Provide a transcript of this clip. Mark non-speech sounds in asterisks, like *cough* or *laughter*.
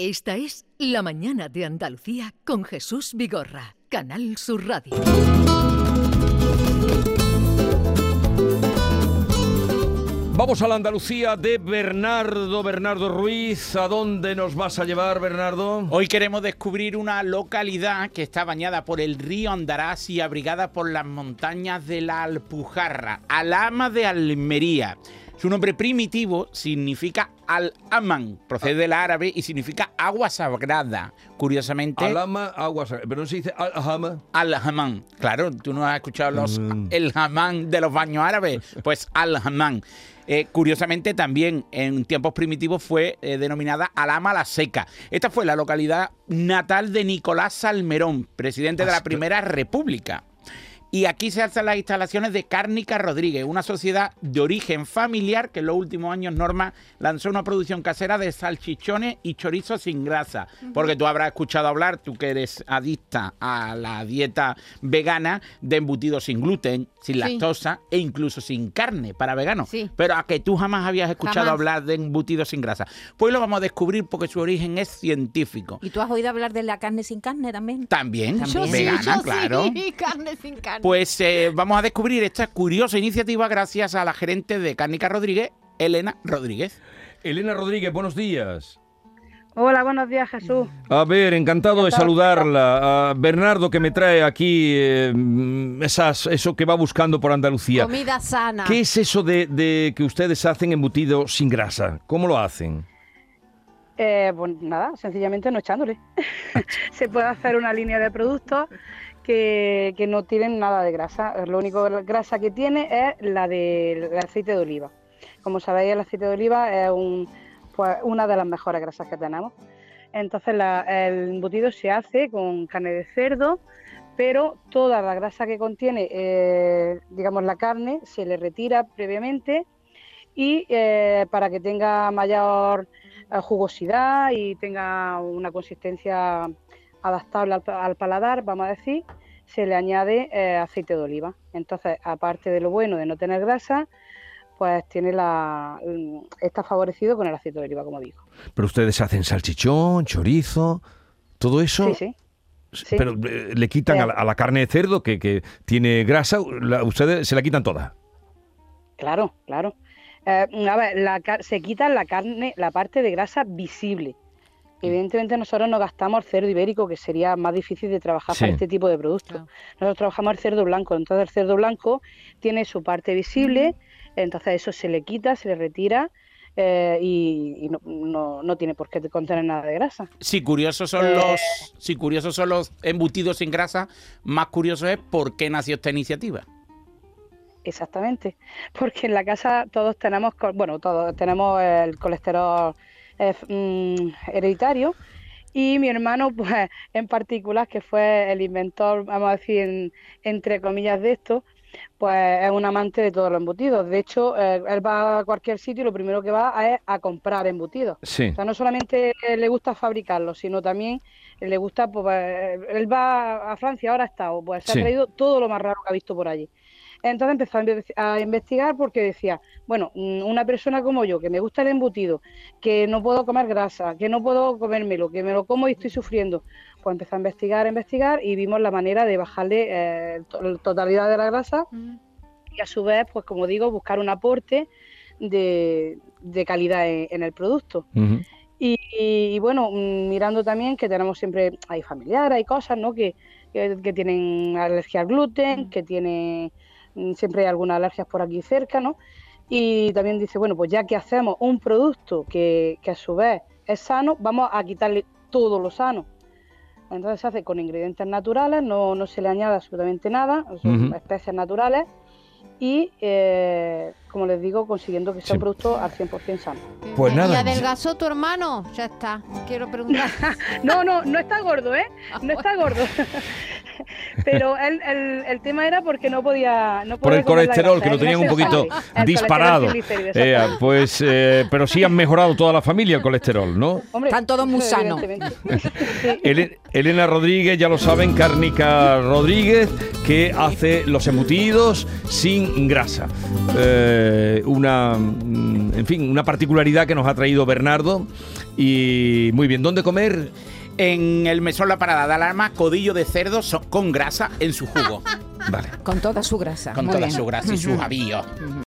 Esta es La Mañana de Andalucía con Jesús Vigorra, Canal Sur Radio. Vamos a la Andalucía de Bernardo, Bernardo Ruiz. ¿A dónde nos vas a llevar, Bernardo? Hoy queremos descubrir una localidad que está bañada por el río Andarás y abrigada por las montañas de la Alpujarra, Alama de Almería. Su nombre primitivo significa Al-Aman, procede del árabe y significa agua sagrada. Curiosamente. Alama, agua sagrada. Pero no se dice Al-Haman. Al-Haman. Claro, tú no has escuchado los, Mm. el Haman de los baños árabes. *laughs* Pues Al-Haman. Eh, curiosamente, también en tiempos primitivos fue eh, denominada Alama la Seca. Esta fue la localidad natal de Nicolás Salmerón, presidente de la Primera República. Y aquí se alzan las instalaciones de Cárnica Rodríguez, una sociedad de origen familiar que en los últimos años, Norma, lanzó una producción casera de salchichones y chorizos sin grasa. Porque tú habrás escuchado hablar, tú que eres adicta a la dieta vegana, de embutidos sin gluten, sin Sí. lactosa e incluso sin carne para veganos. Sí. Pero a que tú jamás habías escuchado Jamás. hablar de embutidos sin grasa. Pues lo vamos a descubrir porque su origen es científico. ¿Y tú has oído hablar de la carne sin carne también? También, Yo sí, vegana, yo claro. sí, carne sin carne. Pues eh, vamos a descubrir esta curiosa iniciativa gracias a la gerente de Cárnica Rodríguez, Elena Rodríguez. Elena Rodríguez, buenos días. Hola, buenos días, Jesús. A ver, encantado de saludarla. A Bernardo, que me trae aquí eh, esas, eso que va buscando por Andalucía. Comida sana. ¿Qué es eso de, de que ustedes hacen embutido sin grasa? ¿Cómo lo hacen? Eh, pues nada, sencillamente no echándole. *laughs* Se puede hacer una línea de productos que, no tienen nada de grasa. Lo único de grasa que tiene es la del aceite de oliva. Como sabéis, el aceite de oliva es un, pues, una de las mejores grasas que tenemos. Entonces, el embutido se hace con carne de cerdo, pero toda la grasa que contiene, eh, digamos, la carne, se le retira previamente y eh, para que tenga mayor eh, jugosidad y tenga una consistencia adaptable al, pa- al paladar, vamos a decir, se le añade eh, aceite de oliva. Entonces, aparte de lo bueno de no tener grasa, pues tiene la mm, está favorecido con el aceite de oliva, como digo. Pero ustedes hacen salchichón, chorizo, todo eso. Sí, sí. sí. Pero eh, le quitan a la, a la carne de cerdo que, que tiene grasa, la- ustedes se la quitan toda. Claro, claro. Eh, a ver, la se quita la carne, la parte de grasa visible. Evidentemente nosotros no gastamos el cerdo ibérico, que sería más difícil de trabajar Sí. para este tipo de productos. Claro. Nosotros trabajamos el cerdo blanco, entonces el cerdo blanco tiene su parte visible, entonces eso se le quita, se le retira eh, y, y no, no- no tiene por qué contener nada de grasa. Si curiosos son Eh. los, si curiosos son los embutidos sin grasa, más curioso es por qué nació esta iniciativa. Exactamente, *laughs* porque en la casa todos tenemos, bueno, todos tenemos el colesterol eh, mm, hereditario y mi hermano, *laughs* pues en particular, que fue el inventor, vamos a decir, en- entre comillas de esto, pues es un amante de todos los embutidos. De hecho, eh, él va a cualquier sitio y lo primero que va es a comprar embutidos. Sí. O sea, no solamente le gusta fabricarlos, sino también le gusta, pues, él va a Francia, ahora está, o pues se Sí. ha traído todo lo más raro que ha visto por allí. Entonces empezó a inve- a investigar porque decía, bueno, mm, una persona como yo, que me gusta el embutido, que no puedo comer grasa, que no puedo comérmelo, que me lo como y estoy sufriendo, pues empezó a investigar, a investigar y vimos la manera de bajarle eh, to- la totalidad de la grasa Mm. y a su vez, pues como digo, buscar un aporte de, de calidad en- en el producto. Y, y, bueno, mm, mirando también que tenemos siempre, hay familiares, hay cosas, ¿no? Que, que, que tienen alergia al gluten, que tienen, siempre hay algunas alergias por aquí cerca, ¿no? Y también dice, bueno, pues ya que hacemos un producto que, que a su vez es sano, vamos a quitarle todo lo sano. Entonces se hace con ingredientes naturales, no, no se le añade absolutamente nada, son especies naturales y, eh, como les digo, consiguiendo que sea Sí. un producto al 100% sano. Pues ¿Y nada. adelgazó tu hermano? Ya está. Quiero preguntar. *laughs* No, no, no está gordo, ¿eh? No está gordo. *laughs* Pero el, el, el tema era porque no podía. No Por el colesterol, grasa, que lo tenían un poquito disparado. Eh, pues, eh, pero sí han mejorado toda la familia el colesterol, ¿no? Hombre, Están todos muy sanos. Elena Rodríguez, ya lo saben, Cárnica Rodríguez, que hace los embutidos sin grasa. Eh, una, mm, en fin, una particularidad que nos ha traído Bernardo. Y muy bien, ¿dónde comer? En el mesón La Parada de Alarma, codillo de cerdo so- con grasa en su jugo. *laughs* Vale. Con toda su grasa. Con Muy toda bien. su grasa y sus avíos.